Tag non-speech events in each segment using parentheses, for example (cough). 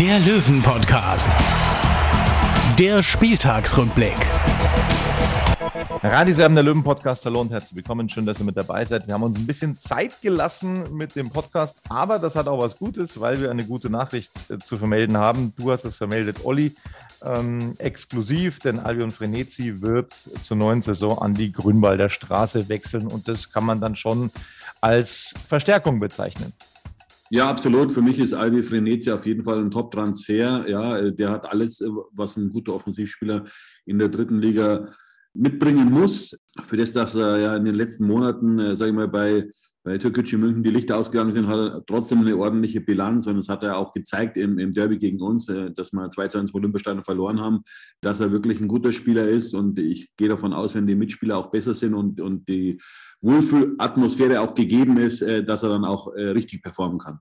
der Löwen-Podcast. Der Spieltagsrückblick. Radiserben der Löwen-Podcast, hallo und herzlich willkommen. Schön, dass ihr mit dabei seid. Wir haben uns ein bisschen Zeit gelassen mit dem Podcast, aber das hat auch was Gutes, weil wir eine gute Nachricht äh, zu vermelden haben. Du hast es vermeldet, Olli, ähm, exklusiv, denn Albion Frenetzi wird zur neuen Saison an die Grünwalder Straße wechseln und das kann man dann schon als Verstärkung bezeichnen. Ja, absolut. Für mich ist Albi Frenetzi auf jeden Fall ein Top-Transfer. Ja, der hat alles, was ein guter Offensivspieler in der dritten Liga mitbringen muss. Für das, dass er ja in den letzten Monaten, äh, sage ich mal, bei, bei Türkgücü München die Lichter ausgegangen sind, hat er trotzdem eine ordentliche Bilanz. Und das hat er auch gezeigt im, im Derby gegen uns, äh, dass wir 2 zu 1 Olympiastadion verloren haben, dass er wirklich ein guter Spieler ist. Und ich gehe davon aus, wenn die Mitspieler auch besser sind und, und die Wohlfühlatmosphäre auch gegeben ist, äh, dass er dann auch äh, richtig performen kann.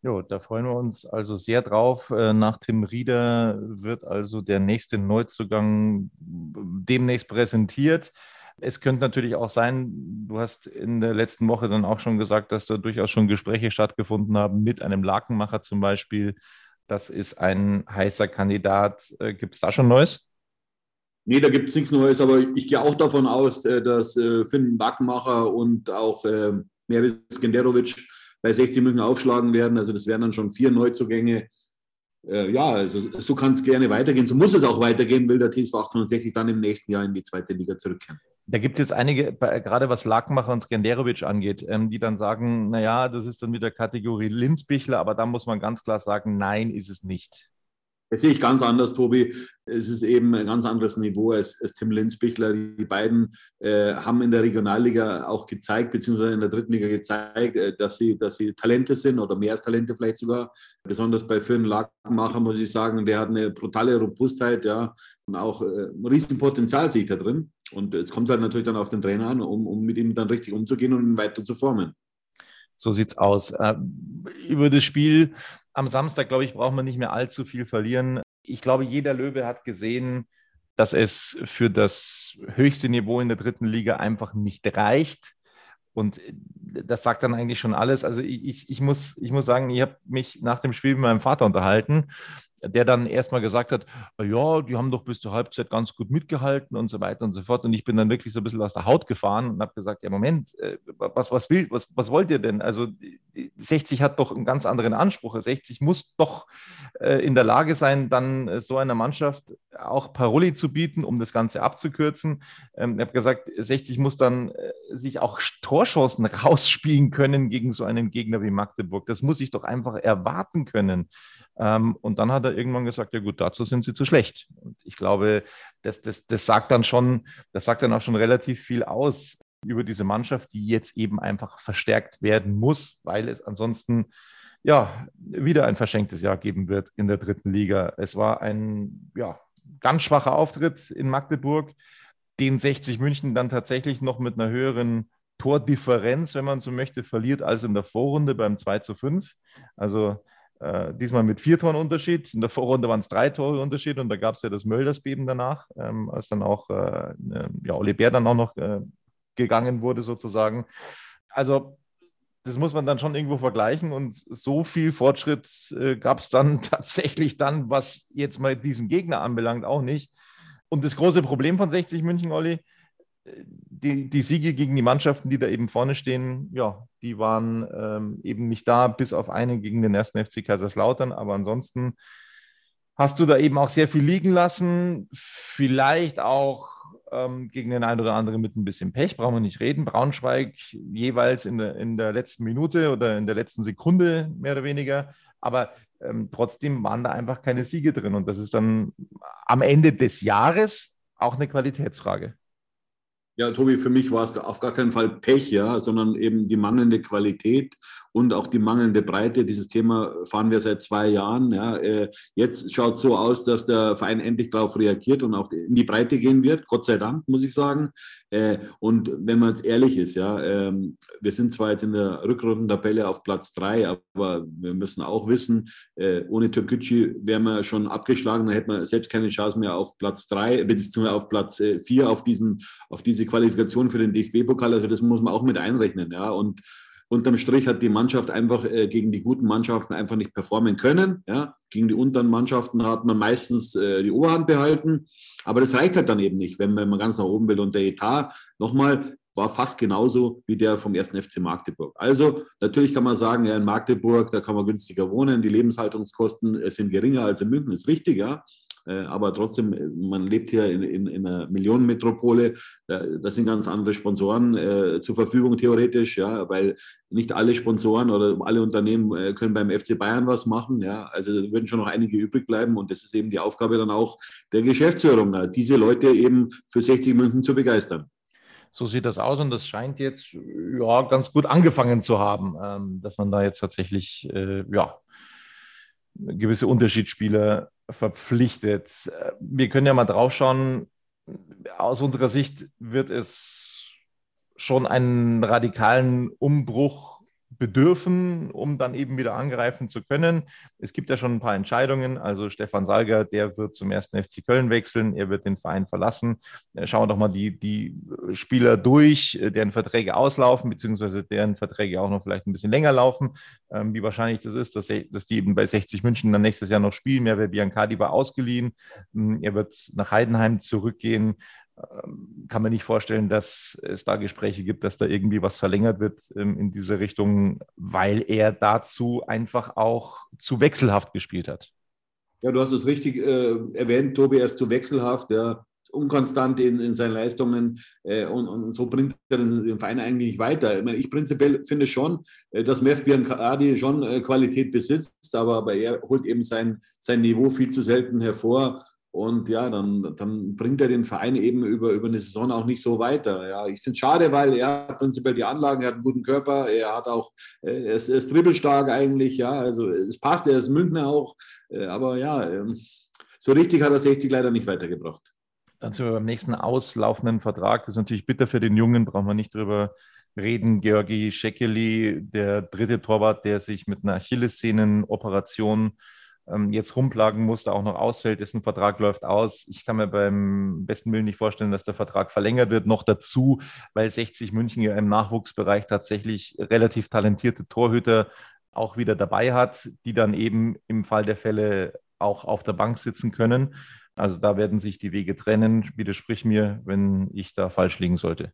Jo, da freuen wir uns also sehr drauf. Äh, nach Tim Rieder wird also der nächste Neuzugang demnächst präsentiert. Es könnte natürlich auch sein, du hast in der letzten Woche dann auch schon gesagt, dass da durchaus schon Gespräche stattgefunden haben mit einem Lakenmacher zum Beispiel. Das ist ein heißer Kandidat. Gibt es da schon Neues? Nee, da gibt es nichts Neues, aber ich gehe auch davon aus, dass Finn Lakenmacher und auch Meris Genderovic bei 60 München aufschlagen werden. Also das wären dann schon vier Neuzugänge. Äh, ja, also so kann es gerne weitergehen. So muss es auch weitergehen, will der TSV 1860 dann im nächsten Jahr in die zweite Liga zurückkehren. Da gibt es jetzt einige, gerade was Lackmacher und Skenderovic angeht, ähm, die dann sagen, naja, das ist dann wieder Kategorie Linzbichler, aber da muss man ganz klar sagen, nein, ist es nicht. Das sehe ich ganz anders, Tobi. Es ist eben ein ganz anderes Niveau als, als Tim Linzbichler. Die beiden äh, haben in der Regionalliga auch gezeigt, beziehungsweise in der dritten Liga gezeigt, äh, dass, sie, dass sie Talente sind oder mehr als Talente vielleicht sogar. Besonders bei Finn Lackmacher muss ich sagen, der hat eine brutale Robustheit, ja, und auch äh, ein Riesenpotenzial sehe ich da drin. Und es kommt halt natürlich dann auf den Trainer an, um, um mit ihm dann richtig umzugehen und ihn weiter zu formen. So sieht's aus. Äh, über das Spiel am Samstag, glaube ich, braucht man nicht mehr allzu viel verlieren. Ich glaube, jeder Löwe hat gesehen, dass es für das höchste Niveau in der dritten Liga einfach nicht reicht. Und das sagt dann eigentlich schon alles. Also ich, ich, ich, muss, ich muss sagen, ich habe mich nach dem Spiel mit meinem Vater unterhalten der dann erstmal gesagt hat, ja, die haben doch bis zur Halbzeit ganz gut mitgehalten und so weiter und so fort. Und ich bin dann wirklich so ein bisschen aus der Haut gefahren und habe gesagt, ja, Moment, äh, was, was, will, was, was wollt ihr denn? Also 60 hat doch einen ganz anderen Anspruch. 60 muss doch äh, in der Lage sein, dann äh, so einer Mannschaft auch Paroli zu bieten, um das Ganze abzukürzen. Ähm, ich habe gesagt, 60 muss dann sich auch Torchancen rausspielen können gegen so einen Gegner wie Magdeburg. Das muss ich doch einfach erwarten können. Ähm, und dann hat er irgendwann gesagt, ja gut, dazu sind sie zu schlecht. Und ich glaube, das, das, das sagt dann schon, das sagt dann auch schon relativ viel aus über diese Mannschaft, die jetzt eben einfach verstärkt werden muss, weil es ansonsten ja wieder ein verschenktes Jahr geben wird in der dritten Liga. Es war ein ja, ganz schwacher Auftritt in Magdeburg, den 60 München dann tatsächlich noch mit einer höheren Tordifferenz, wenn man so möchte, verliert als in der Vorrunde beim 2 zu 5. Also äh, diesmal mit vier Toren Unterschied. In der Vorrunde waren es drei Tore Unterschied und da gab es ja das Möldersbeben danach, ähm, als dann auch äh, ne, ja, Oli Bär dann auch noch äh, gegangen wurde sozusagen. Also das muss man dann schon irgendwo vergleichen und so viel Fortschritt äh, gab es dann (laughs) tatsächlich dann, was jetzt mal diesen Gegner anbelangt, auch nicht. Und das große Problem von 60 München, Olli, die, die Siege gegen die Mannschaften, die da eben vorne stehen, ja, die waren ähm, eben nicht da, bis auf eine gegen den ersten FC Kaiserslautern. Aber ansonsten hast du da eben auch sehr viel liegen lassen. Vielleicht auch ähm, gegen den einen oder anderen mit ein bisschen Pech, brauchen wir nicht reden. Braunschweig jeweils in der, in der letzten Minute oder in der letzten Sekunde mehr oder weniger. Aber ähm, trotzdem waren da einfach keine Siege drin. Und das ist dann am Ende des Jahres auch eine Qualitätsfrage. Ja, Tobi, für mich war es auf gar keinen Fall Pech, ja, sondern eben die mangelnde Qualität und auch die mangelnde Breite. Dieses Thema fahren wir seit zwei Jahren. Ja. Äh, jetzt schaut es so aus, dass der Verein endlich darauf reagiert und auch in die Breite gehen wird. Gott sei Dank, muss ich sagen. Äh, und wenn man jetzt ehrlich ist, ja, ähm, wir sind zwar jetzt in der Rückrundentabelle auf Platz drei, aber wir müssen auch wissen, äh, ohne Türkgücü wären wir schon abgeschlagen, dann hätten wir selbst keine Chance mehr auf Platz drei, beziehungsweise auf Platz vier, auf, diesen, auf diese Qualifikation für den DFB-Pokal. Also das muss man auch mit einrechnen. Ja. Und unterm Strich hat die Mannschaft einfach äh, gegen die guten Mannschaften einfach nicht performen können. Ja? Gegen die unteren Mannschaften hat man meistens äh, die Oberhand behalten. Aber das reicht halt dann eben nicht, wenn, man ganz nach oben will. Und der Etat, nochmal, war fast genauso wie der vom ersten FC Magdeburg. Also natürlich kann man sagen, ja, in Magdeburg, da kann man günstiger wohnen, die Lebenshaltungskosten äh, sind geringer als in München, ist richtig, ja. Äh, aber trotzdem, äh, man lebt hier in, in, in einer Millionenmetropole. Da sind ganz andere Sponsoren äh, zur Verfügung, theoretisch, ja, weil nicht alle Sponsoren oder alle Unternehmen äh, können beim FC Bayern was machen. Ja. Also da würden schon noch einige übrig bleiben und das ist eben die Aufgabe dann auch der Geschäftsführung, diese Leute eben für 60 München zu begeistern. So sieht das aus und das scheint jetzt ja ganz gut angefangen zu haben, ähm, dass man da jetzt tatsächlich äh, ja gewisse Unterschiedsspieler verpflichtet. Wir können ja mal drauf schauen. Aus unserer Sicht wird es schon einen radikalen Umbruch bedürfen, um dann eben wieder angreifen zu können. Es gibt ja schon ein paar Entscheidungen. Also Stefan Salger, der wird zum ersten FC Köln wechseln. Er wird den Verein verlassen. Äh, schauen wir doch mal die, die Spieler durch, äh, deren Verträge auslaufen, beziehungsweise deren Verträge auch noch vielleicht ein bisschen länger laufen. Ähm, wie wahrscheinlich das ist, dass, dass die eben bei 60 München dann nächstes Jahr noch spielen. Merve Biancardi war ausgeliehen. Hm, er wird nach Heidenheim zurückgehen. Ähm, kann man nicht vorstellen, dass es da Gespräche gibt, dass da irgendwie was verlängert wird ähm, in diese Richtung, weil er dazu einfach auch zu wechselhaft gespielt hat. Ja, du hast es richtig äh, erwähnt, Tobi, er ist zu wechselhaft, ja, unkonstant in, in seinen Leistungen äh, und, und, so bringt er den, den, Verein eigentlich nicht weiter. Ich, meine, ich prinzipiell finde schon, äh, dass Mev Biancardi schon äh, Qualität besitzt, aber, aber er holt eben sein, sein Niveau viel zu selten hervor. Und ja, dann, dann bringt er den Verein eben über, über eine Saison auch nicht so weiter. Ja, ich finde es schade, weil er hat prinzipiell die Anlagen, er hat einen guten Körper, er hat auch, äh, er ist, er ist dribbelstark eigentlich, ja, also es passt, er ist Münchner auch, äh, aber ja, ähm, so richtig hat er 60 leider nicht weitergebracht. Dann sind wir beim nächsten auslaufenden Vertrag. Das ist natürlich bitter für den Jungen, brauchen wir nicht drüber reden. Georgi Schekeli, der dritte Torwart, der sich mit einer Achillessehnenoperation ähm, jetzt rumplagen musste, auch noch ausfällt, dessen Vertrag läuft aus. Ich kann mir beim besten Willen nicht vorstellen, dass der Vertrag verlängert wird. Noch dazu, weil 60 München ja im Nachwuchsbereich tatsächlich relativ talentierte Torhüter auch wieder dabei hat, die dann eben im Fall der Fälle auch auf der Bank sitzen können. Also da werden sich die Wege trennen. Widersprich mir, wenn ich da falsch liegen sollte.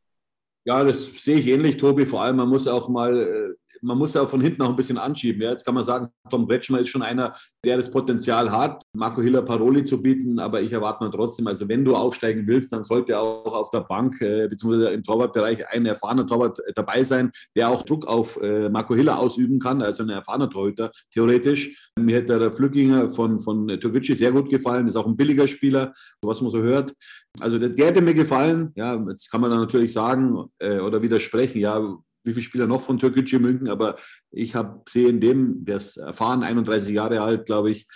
Ja, das sehe ich ähnlich, Tobi. Vor allem, man muss auch mal, äh, man muss auch von hinten auch ein bisschen anschieben. Ja. Jetzt kann man sagen, Tom Bretschmer ist schon einer, der das Potenzial hat, Marco Hiller Paroli zu bieten, aber ich erwarte mal trotzdem, also wenn du aufsteigen willst, dann sollte auch auf der Bank äh, bzw. im Torwartbereich ein erfahrener Torwart dabei sein, der auch Druck auf äh, Marco Hiller ausüben kann, also ein erfahrener Torhüter, theoretisch. Mir hätte der Flückinger von, von Türkgücü sehr gut gefallen, ist auch ein billiger Spieler, was man so hört. Also der, der hätte mir gefallen. Ja, jetzt kann man dann natürlich sagen äh, oder widersprechen, ja, wie viele Spieler noch von Türkgücü München, aber ich habe sehe in dem, der ist erfahren, 31 Jahre alt, glaube ich,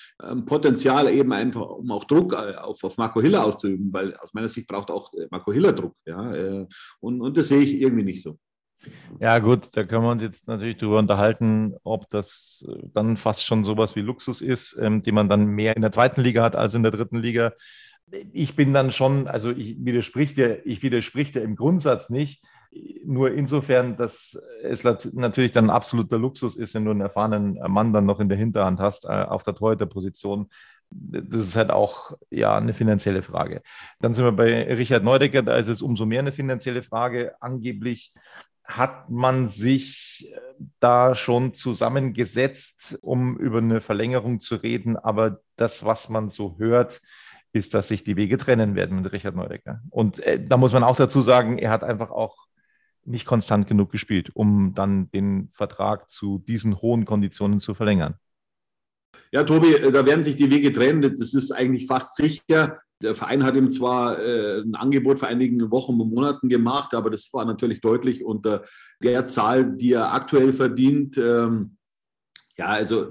Potenzial eben einfach, um auch Druck äh, auf, auf Marco Hiller auszuüben, weil aus meiner Sicht braucht auch äh, Marco Hiller Druck. Ja, äh, und, und das sehe ich irgendwie nicht so. Ja, gut, da können wir uns jetzt natürlich darüber unterhalten, ob das dann fast schon sowas wie Luxus ist, ähm, die man dann mehr in der zweiten Liga hat als in der dritten Liga ich bin dann schon, also ich widersprich dir, ich widersprich dir im Grundsatz nicht, nur insofern, dass es natürlich dann ein absoluter Luxus ist, wenn du einen erfahrenen Mann dann noch in der Hinterhand hast, äh, auf der Torhüterposition. das ist halt auch ja eine finanzielle Frage. Dann sind wir bei Richard Neudecker, da ist es umso mehr eine finanzielle Frage. Angeblich hat man sich äh, da schon zusammengesetzt, um über eine Verlängerung zu reden. Aber das, was man so hört, ist, dass sich die Wege trennen werden mit Richard Neudecker. Und äh, da muss man auch dazu sagen, er hat einfach auch nicht konstant genug gespielt, um dann den Vertrag zu diesen hohen Konditionen zu verlängern. Ja, Tobi, äh, da werden sich die Wege trennen. Das ist eigentlich fast sicher. Der Verein hat ihm zwar äh, ein Angebot vor einigen Wochen und Monaten gemacht, aber das war natürlich deutlich unter der Zahl, die er aktuell verdient. Ähm, ja, also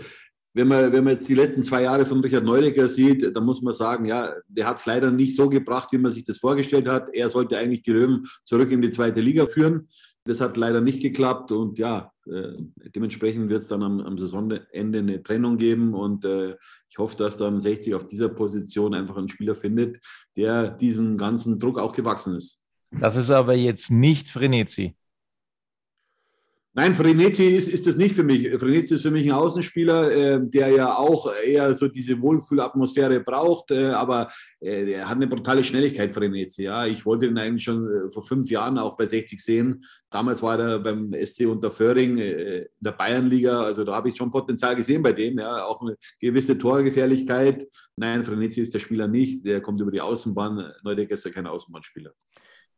wenn man, wenn man jetzt die letzten zwei Jahre von Richard Neudecker sieht, dann muss man sagen, ja, der hat es leider nicht so gebracht, wie man sich das vorgestellt hat. Er sollte eigentlich die Löwen zurück in die zweite Liga führen. Das hat leider nicht geklappt und ja, äh, dementsprechend wird es dann am, am, Saisonende eine Trennung geben und äh, ich hoffe, dass dann 60 auf dieser Position einfach einen Spieler findet, der diesen ganzen Druck auch gewachsen ist. Das ist aber jetzt nicht Frenetzi. Nein, Frenetzi ist, ist das nicht für mich. Frenetzi ist für mich ein Außenspieler, äh, der ja auch eher so diese Wohlfühlatmosphäre braucht, äh, aber äh, er hat eine brutale Schnelligkeit, Frenetzi. Ja. Ich wollte ihn eigentlich schon äh, vor fünf Jahren auch bei 60 sehen. Damals war er beim SC Unterföhring äh, in der Bayernliga, also da habe ich schon Potenzial gesehen bei dem, ja. auch eine gewisse Torgefährlichkeit. Nein, Frenetzi ist der Spieler nicht, der kommt über die Außenbahn. Neudecker ist ja kein Außenbahnspieler.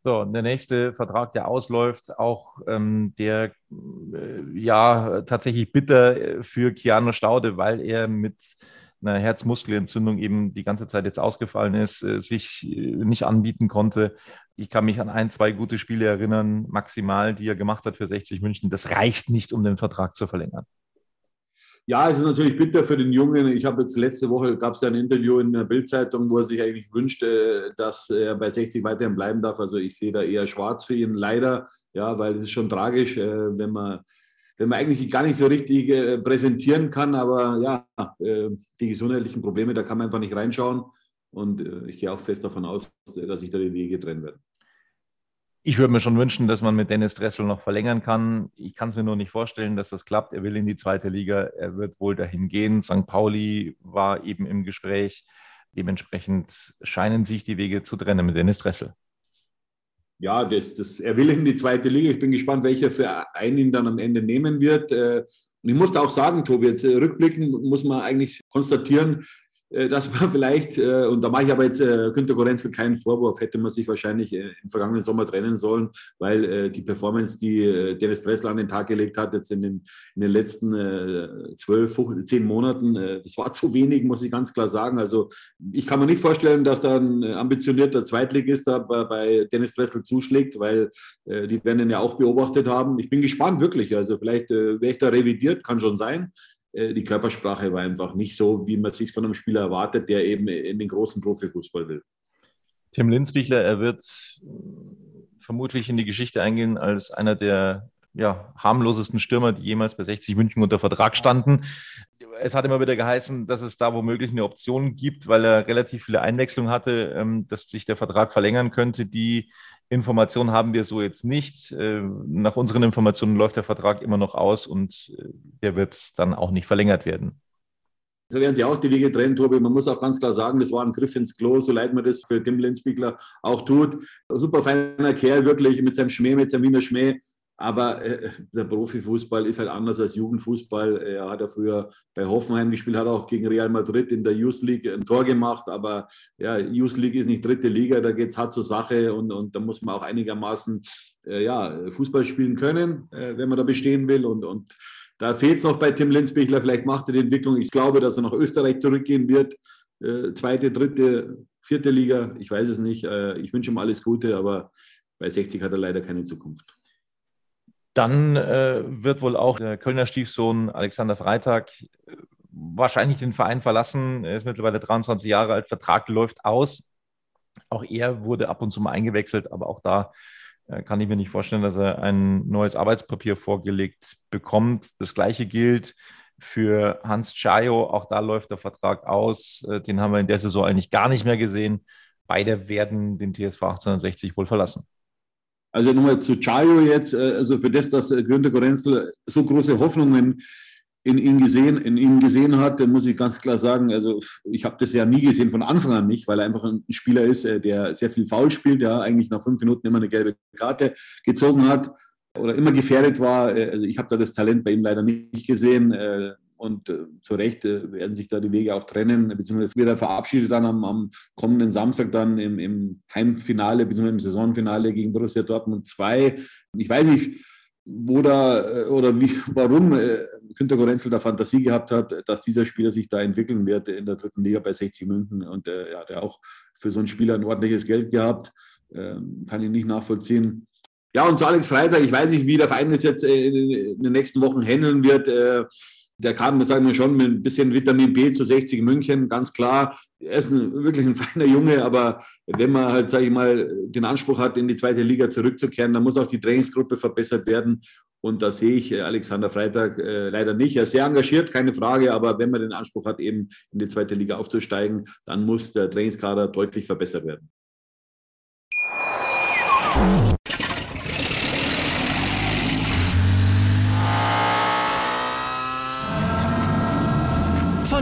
So, der nächste Vertrag, der ausläuft, auch ähm, der äh, ja tatsächlich bitter äh, für Keanu Staude, weil er mit einer Herzmuskelentzündung eben die ganze Zeit jetzt ausgefallen ist, äh, sich äh, nicht anbieten konnte. Ich kann mich an ein, zwei gute Spiele erinnern, maximal, die er gemacht hat für 60 München. Das reicht nicht, um den Vertrag zu verlängern. Ja, es ist natürlich bitter für den Jungen. Ich habe jetzt letzte Woche gab es ja ein Interview in der Bildzeitung, wo er sich eigentlich wünschte, dass er bei 60 weiterhin bleiben darf. Also ich sehe da eher schwarz für ihn, leider. Ja, weil es ist schon tragisch, äh, wenn man wenn man eigentlich sich gar nicht so richtig äh, präsentieren kann, aber ja, äh, die gesundheitlichen Probleme, da kann man einfach nicht reinschauen. Und ich gehe auch fest davon aus, dass sich da die Wege trennen werden. Ich würde mir schon wünschen, dass man mit Dennis Dressel noch verlängern kann. Ich kann es mir nur nicht vorstellen, dass das klappt. Er will in die zweite Liga. Er wird wohl dahin gehen. St. Pauli war eben im Gespräch. Dementsprechend scheinen sich die Wege zu trennen mit Dennis Dressel. Ja, das, das, er will in die zweite Liga. Ich bin gespannt, welcher Verein ihn dann am Ende nehmen wird. Äh, und ich muss auch sagen, Tobi, jetzt äh, rückblickend muss man eigentlich konstatieren, äh, dass man (laughs) vielleicht, äh, und da mache ich aber jetzt äh, Günter Gorenzel keinen Vorwurf, hätte man sich wahrscheinlich im vergangenen Sommer trennen sollen, weil die Performance, die Dennis Dressler an den Tag gelegt hat, jetzt in den, in den letzten zwölf, zehn Monaten, das war (laughs) zu wenig, muss ich ganz klar sagen. Also ich kann mir nicht vorstellen, dass da ein ambitionierter Zweitligist da bei Dennis Dressel zuschlägt, weil die werden ihn ja auch beobachtet haben. Ich bin gespannt, wirklich. Also vielleicht wäre ich da revidiert, kann schon sein. Äh, die Körpersprache war einfach nicht so, wie man sich von einem Spieler erwartet, der eben in den großen Profifußball will. Tim Linzbichler, er wird vermutlich in die Geschichte eingehen als einer der ja, harmlosesten Stürmer, die jemals bei 60 München unter Vertrag standen. Es hat immer wieder geheißen, dass es da womöglich eine Option gibt, weil er relativ viele Einwechslungen hatte, ähm, dass sich der Vertrag verlängern könnte. Die Informationen haben wir so jetzt nicht. Äh, nach unseren Informationen läuft der Vertrag immer noch aus und äh, der wird dann auch nicht verlängert werden. Da werden sich auch die Wege trennen, Tobi. Man muss auch ganz klar sagen, das war ein Griff ins Klo, so leid man das für Tim Lenzbiegler auch tut. Super feiner Kerl, wirklich, mit seinem Schmäh, mit seinem Wiener Schmäh. Aber äh, der Profifußball ist halt anders als Jugendfußball. Er hat ja früher bei Hoffenheim gespielt, hat auch gegen Real Madrid in der Youth League ein Tor gemacht. Aber ja, Youth League ist nicht dritte Liga, da geht es hart zur Sache und, und da muss man auch einigermaßen äh, ja, Fußball spielen können, äh, wenn man da bestehen will. Und, und da fehlt es noch bei Tim Lenzbichler. Vielleicht macht er die Entwicklung. Ich glaube, dass er nach Österreich zurückgehen wird. Äh, zweite, dritte, vierte Liga, ich weiß es nicht. Äh, ich wünsche ihm alles Gute, aber bei 60 hat er leider keine Zukunft. Dann äh, wird wohl auch der Kölner Stiefsohn Alexander Freitag äh, wahrscheinlich den Verein verlassen. Er ist mittlerweile 23 Jahre alt, Vertrag läuft aus. Auch er wurde ab und zu mal eingewechselt, aber auch da äh, kann ich mir nicht vorstellen, dass er ein neues Arbeitspapier vorgelegt bekommt. Das gleiche gilt für Hans Chayo. Auch da läuft der Vertrag aus. Äh, den haben wir in der Saison eigentlich gar nicht mehr gesehen. Beide werden den TSV 1860 wohl verlassen. Also nochmal zu Chayo jetzt, äh, also für das, dass äh, Günter Gorenzel so große Hoffnungen in ihm gesehen, in ihm gesehen hat, muss ich ganz klar sagen, also ich habe das ja nie gesehen von Anfang an nicht, weil er einfach ein Spieler ist, äh, der sehr viel faul spielt, ja, eigentlich nach fünf Minuten immer eine gelbe Karte gezogen hat oder immer gefährdet war. Also ich habe da das Talent bei ihm leider nicht gesehen. Äh, und zu Recht werden sich da die Wege auch trennen, beziehungsweise wieder verabschiedet dann am, am kommenden Samstag dann im, im Heimfinale, beziehungsweise im Saisonfinale gegen Borussia Dortmund 2. Ich weiß nicht, wo da oder wie, warum Günter Gorenzel da Fantasie gehabt hat, dass dieser Spieler sich da entwickeln wird in der dritten Liga bei 60 München. Und äh, er hat ja auch für so einen Spieler ein ordentliches Geld gehabt. Ähm, kann ich nicht nachvollziehen. Ja, und zu Alex Freitag, ich weiß nicht, wie der Verein das jetzt äh, in den nächsten Wochen handeln wird. Der kam, sagen wir schon, mit ein bisschen Vitamin B zu 60 München, ganz klar. Er ist ein, wirklich ein (laughs) feiner Junge, aber wenn man halt, sage ich mal, den Anspruch hat, in die zweite Liga zurückzukehren, dann muss auch die Trainingsgruppe verbessert werden. Und da sehe ich äh, Alexander Freitag äh, leider nicht. Er ist sehr engagiert, keine Frage, aber wenn man den Anspruch hat, eben in die zweite Liga aufzusteigen, dann muss der Trainingskader deutlich verbessert werden.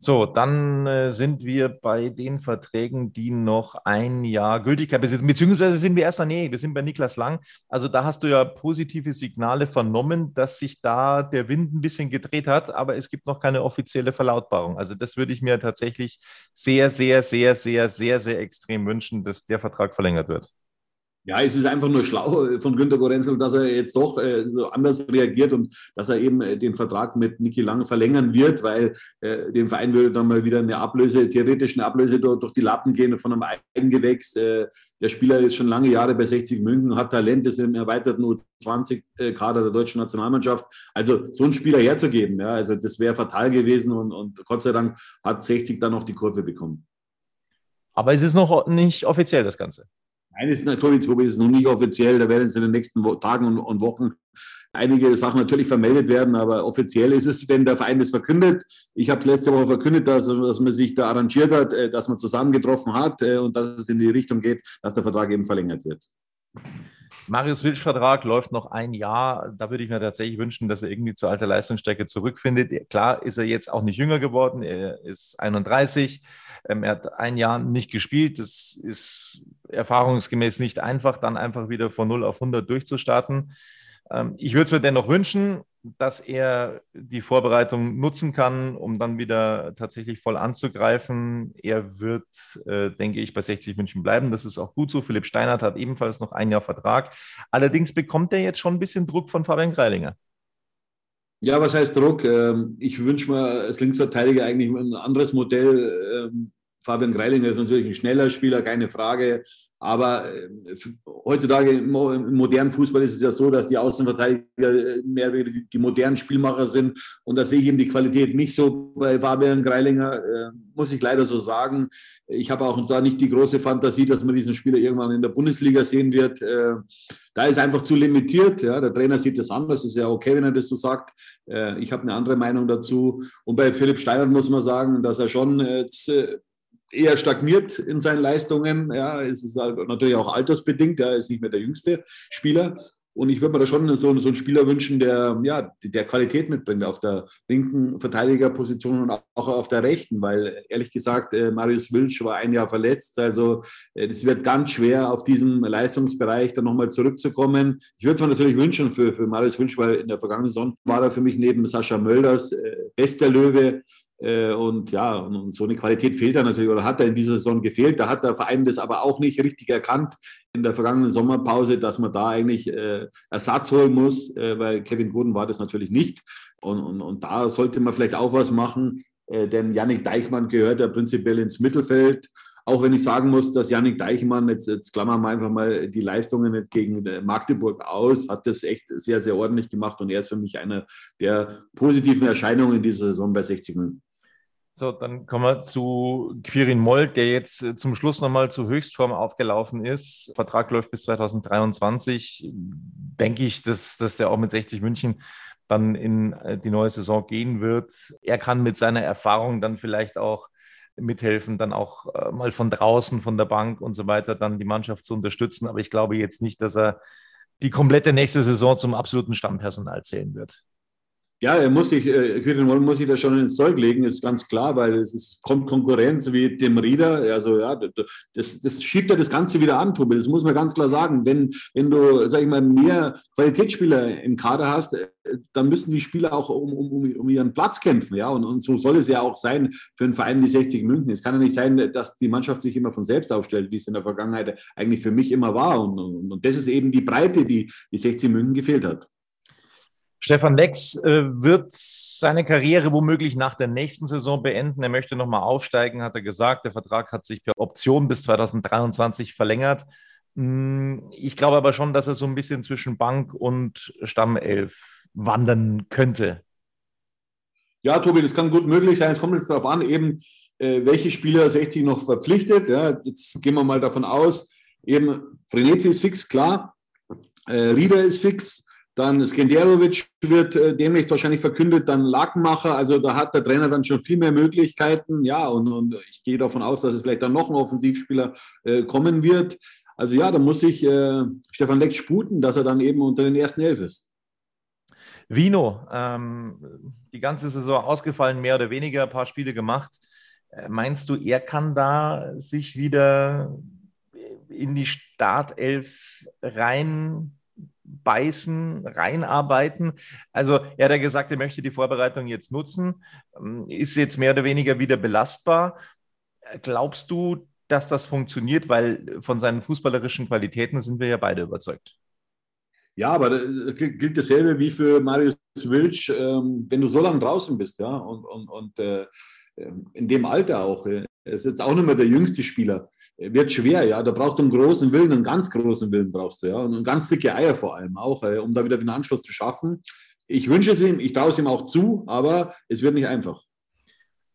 So, dann äh, sind wir bei den Verträgen, die noch ein Jahr Gültigkeit besitzen, beziehungsweise sind wir erst, nee, wir sind bei Niklas Lang. Also da hast du ja positive Signale vernommen, dass sich da der Wind ein bisschen gedreht hat, aber es gibt noch keine offizielle Verlautbarung. Also das würde ich mir tatsächlich sehr, sehr, sehr, sehr, sehr, sehr extrem wünschen, dass der Vertrag verlängert wird. Ja, es ist einfach nur schlau von Günter Gorenzel, dass er jetzt doch äh, so anders reagiert und dass er eben äh, den Vertrag mit Niki Lang verlängern wird, weil äh, dem Verein würde dann mal wieder eine Ablöse, theoretisch eine Ablöse durch, durch die Lappen gehen von einem Eigengewächs. Äh, der Spieler ist schon lange Jahre bei 60 München, hat Talent, ist im erweiterten U20-Kader der deutschen Nationalmannschaft. Also so einen Spieler herzugeben, ja, also das wäre fatal gewesen und, und Gott sei Dank hat 60 dann noch die Kurve bekommen. Aber es ist noch nicht offiziell, das Ganze. Nein, ist natürlich, Tobi, ist noch nicht offiziell. Da werden es in den nächsten Tagen und Wochen einige Sachen natürlich vermeldet werden, aber offiziell ist es, wenn der Verein das verkündet. Ich habe letzte Woche verkündet, dass, dass, man sich da arrangiert hat, äh, dass man zusammengetroffen hat äh, und dass es in die Richtung geht, dass der Vertrag eben verlängert wird. Marius Wilsch Vertrag läuft noch ein Jahr. Da würde ich mir tatsächlich wünschen, dass er irgendwie zur alten Leistungsstrecke zurückfindet. Klar ist er jetzt auch nicht jünger geworden. Er ist 31. Ähm, er hat ein Jahr nicht gespielt. Das ist erfahrungsgemäß nicht einfach, dann einfach wieder von 0 auf 100 durchzustarten. Ähm, ich würde es mir dennoch wünschen, dass er die Vorbereitung nutzen kann, um dann wieder tatsächlich voll anzugreifen. Er wird, äh, denke ich, bei 60 München bleiben. Das ist auch gut so. Philipp Steinert hat ebenfalls noch ein Jahr Vertrag. Allerdings bekommt er jetzt schon ein bisschen Druck von Fabian Greilinger. Ja, was heißt Druck? Ähm, ich wünsche mir als Linksverteidiger eigentlich ein anderes Modell. Ähm, Fabian Greilinger ist natürlich ein schneller Spieler, keine Frage. Aber äh, heutzutage im, modernen Fußball ist es ja so, dass die Außenverteidiger äh, mehr die modernen Spielmacher sind. Und da sehe ich eben die Qualität nicht so bei Fabian Greilinger, äh, muss ich leider so sagen. Ich habe auch da nicht die große Fantasie, dass man diesen Spieler irgendwann in der Bundesliga sehen wird. Da ist einfach zu limitiert. Ja. Der Trainer sieht das anders. ist ja okay, wenn er das so sagt. Ich habe eine andere Meinung dazu. Und bei Philipp Steiner muss man sagen, dass er schon jetzt eher stagniert in seinen Leistungen. Ja, es ist halt natürlich auch altersbedingt. Er ist nicht mehr der jüngste Spieler. Und ich würde mir da schon so, so einen Spieler wünschen, der, ja, der Qualität mitbringt auf der linken Verteidigerposition und auch auf der rechten, weil ehrlich gesagt, äh, Marius Wilsch war ein Jahr verletzt. Also es äh, wird ganz schwer, auf diesem Leistungsbereich dann nochmal zurückzukommen. Ich würde es mir natürlich wünschen für, für Marius Wilsch, weil in der vergangenen Saison war er für mich neben Sascha Mölders äh, bester Löwe und ja, und so eine Qualität fehlt da natürlich oder hat er in dieser Saison gefehlt. Da hat der Verein das aber auch nicht richtig erkannt in der vergangenen Sommerpause, dass man da eigentlich äh, Ersatz holen muss, äh, weil Kevin Gordon war das natürlich nicht. Und, und, und da sollte man vielleicht auch was machen, äh, denn Yannick Deichmann gehört ja prinzipiell ins Mittelfeld. Auch wenn ich sagen muss, dass Yannick Deichmann, jetzt, jetzt klammern wir einfach mal die Leistungen gegen äh, Magdeburg aus, hat das echt sehr, sehr ordentlich gemacht und er ist für mich einer der positiven Erscheinungen in dieser Saison bei 60 Minuten. So, dann kommen wir zu Quirin Moll, der jetzt äh, zum Schluss nochmal zur Höchstform aufgelaufen ist. Vertrag läuft bis 2023. Denke ich, dass, dass der auch mit 60 München dann in äh, die neue Saison gehen wird. Er kann mit seiner Erfahrung dann vielleicht auch mithelfen, dann auch äh, mal von draußen, von der Bank und so weiter, dann die Mannschaft zu unterstützen. Aber ich glaube jetzt nicht, dass er die komplette nächste Saison zum absoluten Stammpersonal zählen wird. Ja, er muss sich, äh, Quirin muss sich da schon ins Zeug legen, ist ganz klar, weil es ist, kommt Konkurrenz wie dem Rieder. Also ja, das, das schiebt ja das Ganze wieder an, Tobi. Das muss man ganz klar sagen. Wenn, wenn du, sag ich mal, mehr Qualitätsspieler im Kader hast, äh, dann müssen die Spieler auch um, um, um ihren Platz kämpfen. Ja, und, und so soll es ja auch sein für einen Verein wie 60 München. Es kann ja nicht sein, dass die Mannschaft sich immer von selbst aufstellt, wie es in der Vergangenheit eigentlich für mich immer war. Und, und, und das ist eben die Breite, die, die 60 München gefehlt hat. Stefan Lex äh, wird seine Karriere womöglich nach der nächsten Saison beenden. Er möchte nochmal aufsteigen, hat er gesagt. Der Vertrag hat sich per Option bis 2023 verlängert. Hm, ich glaube aber schon, dass er so ein bisschen zwischen Bank und Stammelf wandern könnte. Ja, Tobi, das kann gut möglich sein. Es kommt jetzt darauf an, eben äh, welche Spieler 60 noch verpflichtet. Ja, jetzt gehen wir mal davon aus, eben Frenetzi ist fix, klar. Äh, Rieder ist fix. Dann Skenderovic wird äh, demnächst wahrscheinlich verkündet, dann Lakenmacher. Also da hat der Trainer dann schon viel mehr Möglichkeiten. Ja, und, und ich gehe davon aus, dass es vielleicht dann noch ein Offensivspieler äh, kommen wird. Also ja, da muss sich äh, Stefan Leck sputen, dass er dann eben unter den ersten Elf ist. Vino, ähm, die ganze Saison ausgefallen, mehr oder weniger, ein paar Spiele gemacht. Äh, meinst du, er kann da sich wieder in die Startelf rein beißen, reinarbeiten. Also er hat ja gesagt, er möchte die Vorbereitung jetzt nutzen, ähm, ist jetzt mehr oder weniger wieder belastbar. Glaubst du, dass das funktioniert? Weil von seinen fußballerischen Qualitäten sind wir ja beide überzeugt. Ja, aber das gilt dasselbe wie für Marius Wilsch, ähm, wenn du so lange draußen bist, ja, und, und, und äh, in dem Alter auch. Er ist jetzt auch nicht mehr der jüngste Spieler wird schwer, ja. Da brauchst du einen großen Willen, einen ganz großen Willen brauchst du, ja. Und ganz dicke Eier vor allem auch, äh, um da wieder den Anschluss zu schaffen. Ich wünsche es ihm, ich traue es ihm auch zu, aber es wird nicht einfach.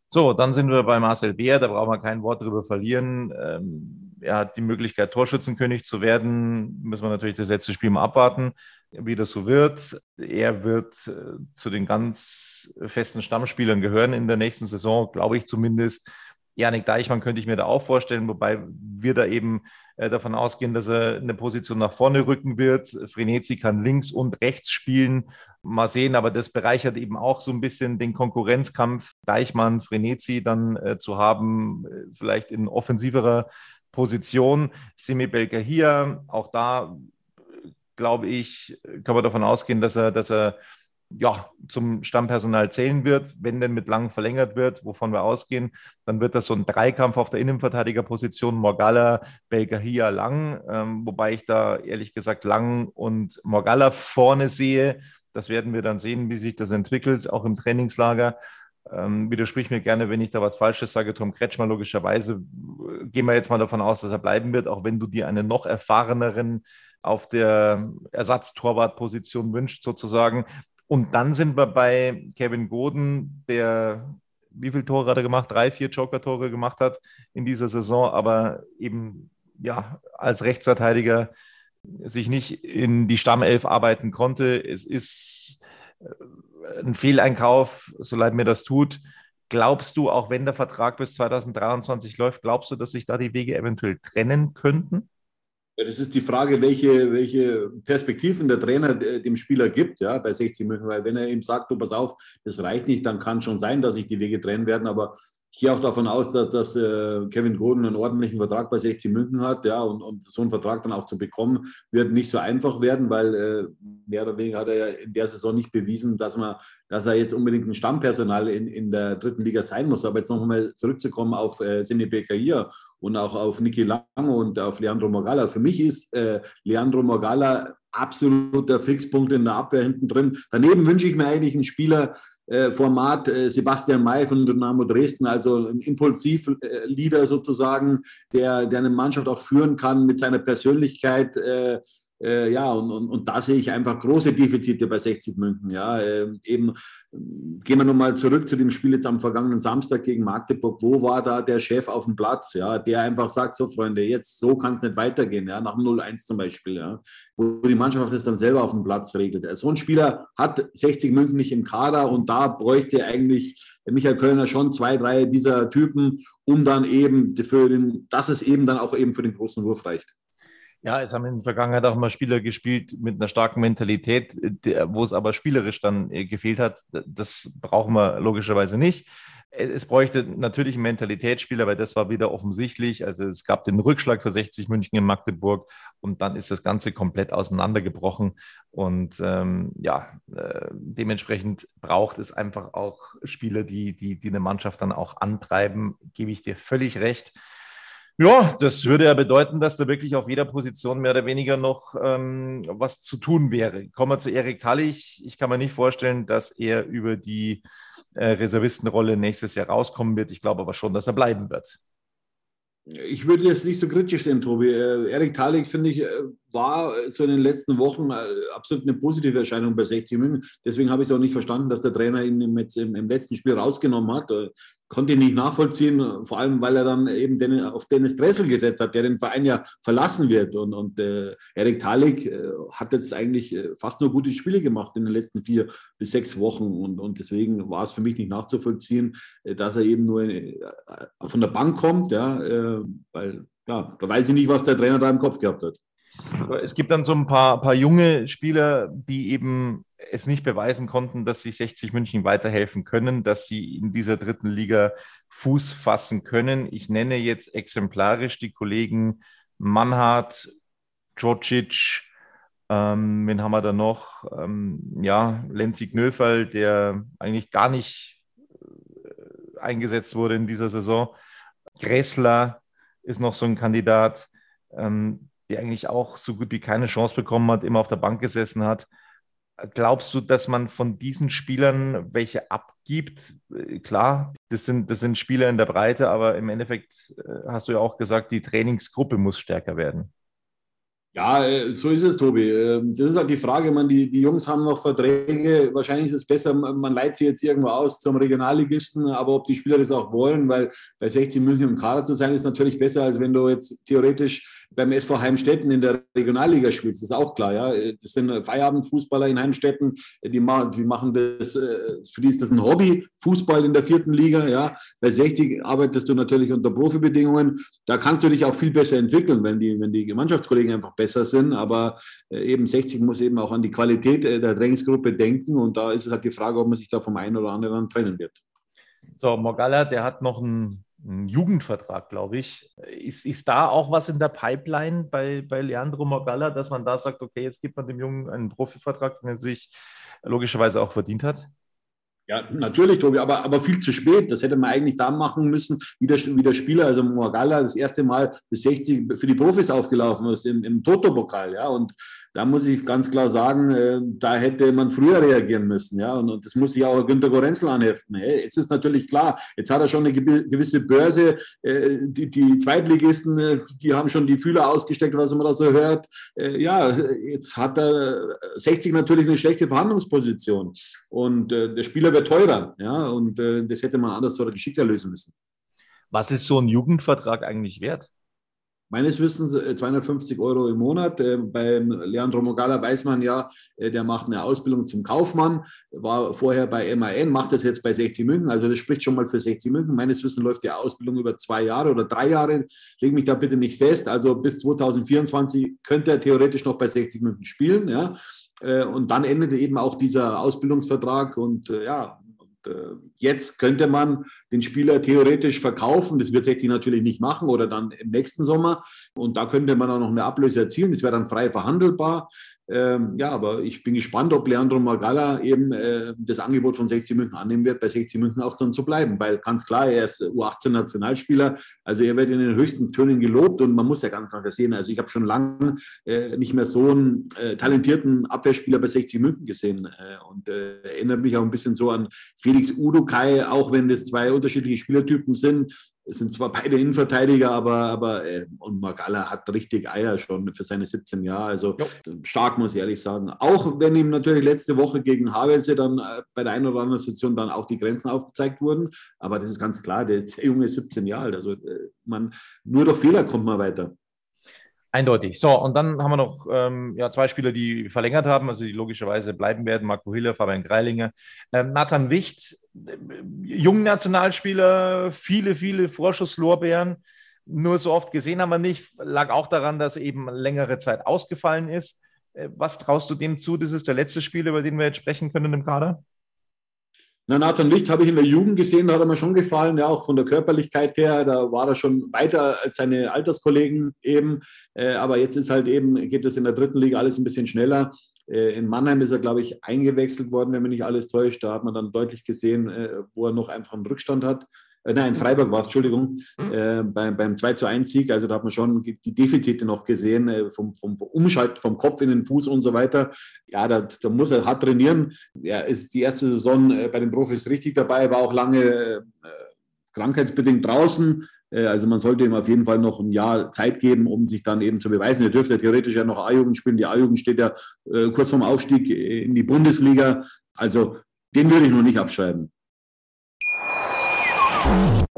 So, dann sind wir bei Marcel Beer, da brauchen wir kein Wort drüber verlieren. Ähm, er hat die Möglichkeit, Torschützenkönig zu werden. Müssen wir natürlich das letzte Spiel mal abwarten, wie das so wird. Er wird äh, zu den ganz festen Stammspielern gehören in der nächsten Saison, glaube ich zumindest. Janik Deichmann könnte ich mir da auch vorstellen, wobei wir da eben äh, davon ausgehen, dass er eine Position nach vorne rücken wird. Frenetzi kann links und rechts spielen. Mal sehen, aber das bereichert eben auch so ein bisschen den Konkurrenzkampf, Deichmann, Frenetzi dann äh, zu haben, äh, vielleicht in offensiverer Position. Simi Belker hier, auch da glaube ich, kann man davon ausgehen, dass er, dass er ja, zum Stammpersonal zählen wird, wenn denn mit Lang verlängert wird, wovon wir ausgehen, dann wird das so ein Dreikampf auf der Innenverteidigerposition, Morgalla, Belgahia, Lang, ähm, wobei ich da ehrlich gesagt Lang und Morgalla vorne sehe. Das werden wir dann sehen, wie sich das entwickelt, auch im Trainingslager. Ähm, widersprich mir gerne, wenn ich da was Falsches sage. Tom Kretschmer, logischerweise gehen wir jetzt mal davon aus, dass er bleiben wird, auch wenn du dir einen noch erfahreneren auf der Ersatztorwartposition wünscht, sozusagen. Und dann sind wir bei Kevin Goden, der wie viele Tore hat er gemacht? Drei, vier Joker-Tore gemacht hat in dieser Saison, aber eben ja als Rechtsverteidiger sich nicht in die Stammelf arbeiten konnte. Es ist äh, ein Fehleinkauf, so leid mir das tut. Glaubst du, auch wenn der Vertrag bis 2023 läuft, glaubst du, dass sich da die Wege eventuell trennen könnten? Das ist die Frage, welche, welche Perspektiven der Trainer dem Spieler gibt, ja, bei 60 München. Weil wenn er ihm sagt, du pass auf, das reicht nicht, dann kann schon sein, dass sich die Wege trennen werden. Aber ich gehe auch davon aus, dass, dass äh, Kevin Goden einen ordentlichen Vertrag bei 60 München hat, ja, und, und so einen Vertrag dann auch zu bekommen, wird nicht so einfach werden, weil äh, mehr oder weniger hat er ja in der Saison nicht bewiesen, dass man, dass er jetzt unbedingt ein Stammpersonal in, in der dritten Liga sein muss. Aber jetzt nochmal zurückzukommen auf äh, Semi hier und auch auf Niki Lang und auf Leandro Morgalla. Für mich ist äh, Leandro Morgalla absoluter Fixpunkt in der Abwehr hinten drin. Daneben wünsche ich mir eigentlich einen Spieler, Format äh, Sebastian May von Dynamo Dresden, also ein Impulsivleader sozusagen, der, der eine Mannschaft auch führen kann mit seiner Persönlichkeit, äh, Äh, ja, und, und, und da sehe ich einfach große Defizite bei 60 München. Ja, äh, eben gehen wir nochmal zurück zu dem Spiel jetzt am vergangenen Samstag gegen Magdeburg. Wo war da der Chef auf dem Platz, ja, der einfach sagt, so Freunde, jetzt so kann es nicht weitergehen, ja, nach dem 0-1 zum Beispiel, ja, wo die Mannschaft das dann selber auf dem Platz regelt. So ein Spieler hat 60 München nicht im Kader und da bräuchte eigentlich Michael Kölner schon zwei, drei dieser Typen, um dann eben für den, dass es eben dann auch eben für den großen Wurf reicht. Ja, es haben in der Vergangenheit auch mal Spieler gespielt mit einer starken Mentalität, wo es aber spielerisch dann äh, gefehlt hat. Das brauchen wir logischerweise nicht. Es bräuchte natürlich einen Mentalitätsspieler, weil das war wieder offensichtlich. Also es gab den Rückschlag für 60 München in Magdeburg und dann ist das Ganze komplett auseinandergebrochen. Und ähm, ja, äh, dementsprechend braucht es einfach auch Spieler, die, die, die eine Mannschaft dann auch antreiben. Gebe ich dir völlig recht. Ja, das würde ja bedeuten, dass da wirklich auf jeder Position mehr oder weniger noch ähm, was zu tun wäre. Kommen wir zu Erik Tallich. Ich kann mir nicht vorstellen, dass er über die äh, Reservistenrolle nächstes Jahr rauskommen wird. Ich glaube aber schon, dass er bleiben wird. Ich würde jetzt nicht so kritisch sehen, Tobi. Äh, Erik Talik, finde ich, äh, war so in den letzten Wochen äh, absolut eine positive Erscheinung bei 60 München. Deswegen habe ich es auch nicht verstanden, dass der Trainer ihn jetzt im, im letzten Spiel rausgenommen hat konnte ich nicht nachvollziehen, vor allem weil er dann eben den, auf Dennis Dressel gesetzt hat, der den Verein ja verlassen wird. Und, und äh, Erik Talik äh, hat jetzt eigentlich äh, fast nur gute Spiele gemacht in den letzten vier bis sechs Wochen. Und, und deswegen war es für mich nicht nachzuvollziehen, äh, dass er eben nur äh, von der Bank kommt, ja, äh, weil ja, da weiß ich nicht, was der Trainer da im Kopf gehabt hat. Es gibt dann so ein paar, paar junge Spieler, die eben es nicht beweisen konnten, dass sie 60 München weiterhelfen können, dass sie in dieser dritten Liga Fuß fassen können. Ich nenne jetzt exemplarisch die Kollegen Mannhardt, Djocic, ähm, wen haben wir da noch? Ähm, ja, Lenzi Knöferl, der eigentlich gar nicht äh, eingesetzt wurde in dieser Saison. Gressler ist noch so ein Kandidat, ähm, der eigentlich auch so gut wie keine Chance bekommen hat, immer auf der Bank gesessen hat. Glaubst du, dass man von diesen Spielern welche abgibt? Äh, klar, das sind, das sind Spieler in der Breite, aber im Endeffekt äh, hast du ja auch gesagt, die Trainingsgruppe muss stärker werden. Ja, äh, so ist es, Tobi. Ähm, das ist halt die Frage, man, die, die Jungs haben noch Verträge. Wahrscheinlich ist es besser, man leiht sie jetzt irgendwo aus zum Regionalligisten, aber ob die Spieler das auch wollen, weil bei 60 München im Kader zu sein, ist natürlich besser, als wenn du jetzt theoretisch beim SV Heimstetten in der Regionalliga spielst, das ist auch klar. Ja? Das sind Feierabendfußballer in Heimstetten, die, machen, die machen das, äh, für die ist das ein Hobby, Fußball in der vierten Liga. Ja? Bei 60 arbeitest du natürlich unter Profibedingungen. Da kannst du dich auch viel besser entwickeln, wenn die, wenn die Mannschaftskollegen einfach besser sind. Aber äh, eben 60 muss eben auch an die Qualität äh, der Trainingsgruppe denken. Und da ist es halt die Frage, ob man sich da vom einen oder anderen trennen wird. So, Morgalla, der hat noch einen ein Jugendvertrag, glaube ich. Ist, ist da auch was in der Pipeline bei, bei Leandro Morgalla, dass man da sagt, okay, jetzt gibt man dem Jungen einen Profivertrag, den er sich logischerweise auch verdient hat? Ja, natürlich, Tobi, aber, aber viel zu spät. Das hätte man eigentlich da machen müssen, wie der, wie der Spieler, also Morgalla, das erste Mal für 60 für die Profis aufgelaufen ist im, im Toto-Pokal. Ja, und da muss ich ganz klar sagen, äh, da hätte man früher reagieren müssen. Ja, und, und das muss sich auch Günter Gorenzel anheften. Es ist natürlich klar, jetzt hat er schon eine gewisse Börse. Äh, die, die Zweitligisten, äh, die haben schon die Fühler ausgesteckt, was man da so hört. Ja, jetzt hat er 60 natürlich eine schlechte Verhandlungsposition. Und der Spieler wird teurer. Ja, und das hätte man anders oder geschickter lösen müssen. Was ist so ein Jugendvertrag eigentlich wert? Meines Wissens 250 äh, Euro im Monat. Äh, beim Leandro Mogala weiß man ja, äh, der macht eine Ausbildung zum Kaufmann, war vorher bei MAN, macht das jetzt bei 60 München. Also das spricht schon mal für 60 München. Meines Wissens läuft die Ausbildung über zwei Jahre oder drei Jahre. Leg mich da bitte nicht fest. Also bis 2024 könnte er theoretisch noch bei 60 München spielen. Ja. Und dann endet eben auch dieser Ausbildungsvertrag. Und ja, jetzt könnte man den Spieler theoretisch verkaufen. Das wird 60 natürlich nicht machen oder dann im nächsten Sommer. Und da könnte man auch noch eine Ablöse erzielen. Das wäre dann frei verhandelbar. Ähm, ja, aber ich bin gespannt, ob Leandro Magala eben äh, das Angebot von 60 München annehmen wird, bei 60 München auch dann zu bleiben. Weil ganz klar, er ist U18-Nationalspieler. Also er wird in den höchsten Tönen gelobt und man muss ja ganz klar sehen. Also ich habe schon lange äh, nicht mehr so einen äh, talentierten Abwehrspieler bei 60 München gesehen. Äh, und äh, erinnert mich auch ein bisschen so an Felix Udukai, auch wenn das zwei unterschiedliche Spielertypen sind Es sind zwar beide Innenverteidiger, aber, aber äh, und Magala hat richtig Eier schon für seine 17 Jahre. Also jo. stark, muss ich ehrlich sagen. Auch wenn ihm natürlich letzte Woche gegen Havelse dann äh, bei der einen oder anderen Situation dann auch die Grenzen aufgezeigt wurden. Aber das ist ganz klar, der, der Junge ist 17 Jahre alt. Also äh, man, nur durch Fehler kommt man weiter. Eindeutig. So, und dann haben wir noch ähm, ja, zwei Spieler, die verlängert haben, also die logischerweise bleiben werden. Marco Hille, Fabian Greilinger. Ähm, Nathan Wicht, äh, jungen Nationalspieler, viele, viele Vorschusslorbeeren. Nur so oft gesehen haben wir nicht. Lag auch daran, dass eben längere Zeit ausgefallen ist. Äh, was traust du dem zu? Das ist der letzte Spiel, über den wir jetzt sprechen können im Kader? Na, Nathan Licht habe ich in der Jugend gesehen, hat er mir schon gefallen, ja, auch von der Körperlichkeit her, da war er schon weiter als seine Alterskollegen eben, äh, aber jetzt ist halt eben, geht es in der dritten Liga alles ein bisschen schneller. Äh, in Mannheim ist er, glaube ich, eingewechselt worden, wenn mich nicht alles täuscht. Da hat man dann deutlich gesehen, äh, wo er noch einfach einen Rückstand hat äh, nein, in Freiburg war es, Entschuldigung, mhm. äh, beim, beim 2 zu 1 Sieg. Also da hat man schon die Defizite noch gesehen, äh, vom, vom, vom Umschalt, vom Kopf in den Fuß und so weiter. Ja, da, da muss er hart trainieren. Er ist die erste Saison äh, bei den Profis richtig dabei, war auch lange äh, krankheitsbedingt draußen. Äh, also man sollte ihm auf jeden Fall noch ein Jahr Zeit geben, um sich dann eben zu beweisen. Er dürfte theoretisch ja noch A-Jugend spielen. Die A-Jugend steht ja kurz vorm Aufstieg in die Bundesliga. Also den würde ich noch nicht abschreiben.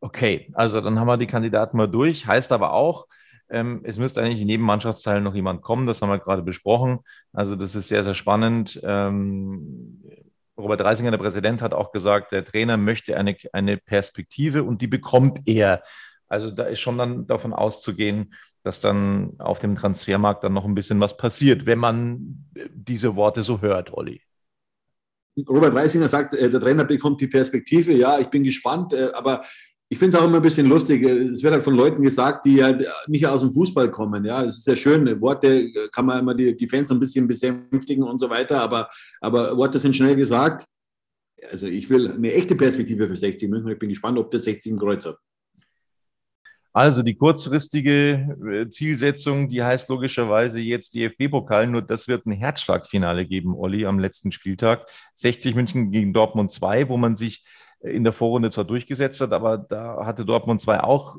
Okay, also dann haben wir die Kandidaten mal durch. Heißt aber auch, ähm, es müsste eigentlich in jedem Mannschaftsteil noch jemand kommen. Das haben wir gerade besprochen. Also das ist sehr, sehr spannend. Ähm, Robert Reisinger, der Präsident, hat auch gesagt, der Trainer möchte eine, eine Perspektive und die bekommt er. Also da ist schon dann davon auszugehen, dass dann auf dem Transfermarkt dann noch ein bisschen was passiert, wenn man diese Worte so hört, Olli. Robert Reisinger sagt, äh, der Trainer bekommt die Perspektive. Ja, ich bin gespannt, äh, aber ich finde es auch immer ein bisschen lustig. Es wird halt von Leuten gesagt, die ja nicht aus dem Fußball kommen. Ja, es ist sehr schön. Worte kann man immer die, die Fans ein bisschen besänftigen und so weiter, aber, aber Worte sind schnell gesagt. Also ich will eine echte Perspektive für 60 München. Ich bin gespannt, ob der 60 ein Kreuz hat. Also die kurzfristige äh, Zielsetzung, die heißt logischerweise jetzt DFB-Pokal, nur das wird ein Herzschlagfinale geben, Olli, am letzten Spieltag. 60 München gegen Dortmund 2, wo man sich in der Vorrunde zwar durchgesetzt hat, aber da hatte Dortmund 2 auch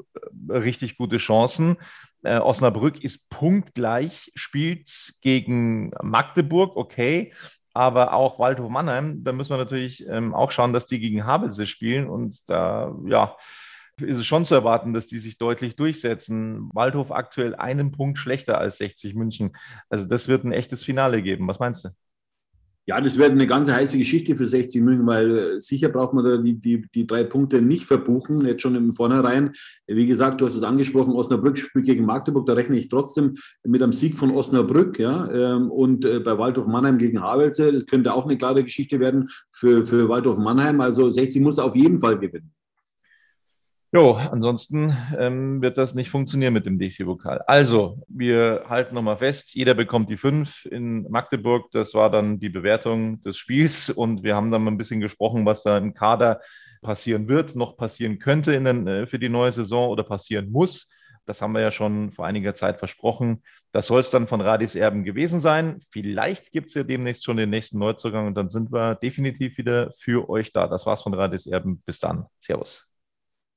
äh, richtig gute Chancen. Äh, Osnabrück ist punktgleich, spielt gegen Magdeburg, okay. Aber auch Waldhof Mannheim, da müssen wir natürlich ähm, auch schauen, dass die gegen Havelse spielen. Und da, ja, ist es schon zu erwarten, dass die sich deutlich durchsetzen. Waldhof aktuell einen Punkt schlechter als 60 München. Also das wird ein echtes Finale geben. Was meinst du? Ja, das wird eine ganz heiße Geschichte für 60 München, weil äh, sicher braucht man da die, die, die drei Punkte nicht verbuchen, jetzt schon im Vornherein. Wie gesagt, du hast es angesprochen, Osnabrück spielt gegen Magdeburg, da rechne ich trotzdem mit einem Sieg von Osnabrück, ja, ähm, und äh, bei Waldhof Mannheim gegen Havelse, das könnte auch eine klare Geschichte werden für, für Waldhof Mannheim. Also 60 muss auf jeden Fall gewinnen. Jo, ansonsten ähm, wird das nicht funktionieren mit dem DFB-Pokal. Also, wir halten nochmal fest, jeder bekommt die fünf in Magdeburg. Das war dann die Bewertung des Spiels und wir haben dann mal ein bisschen gesprochen, was da im Kader passieren wird, noch passieren könnte in den, äh, für die neue Saison oder passieren muss. Das haben wir ja schon vor einiger Zeit versprochen. Das soll es dann von Radis Erben gewesen sein. Vielleicht gibt es ja demnächst schon den nächsten Neuzugang und dann sind wir definitiv wieder für euch da. Das war's von Radis Erben. Bis dann. Servus.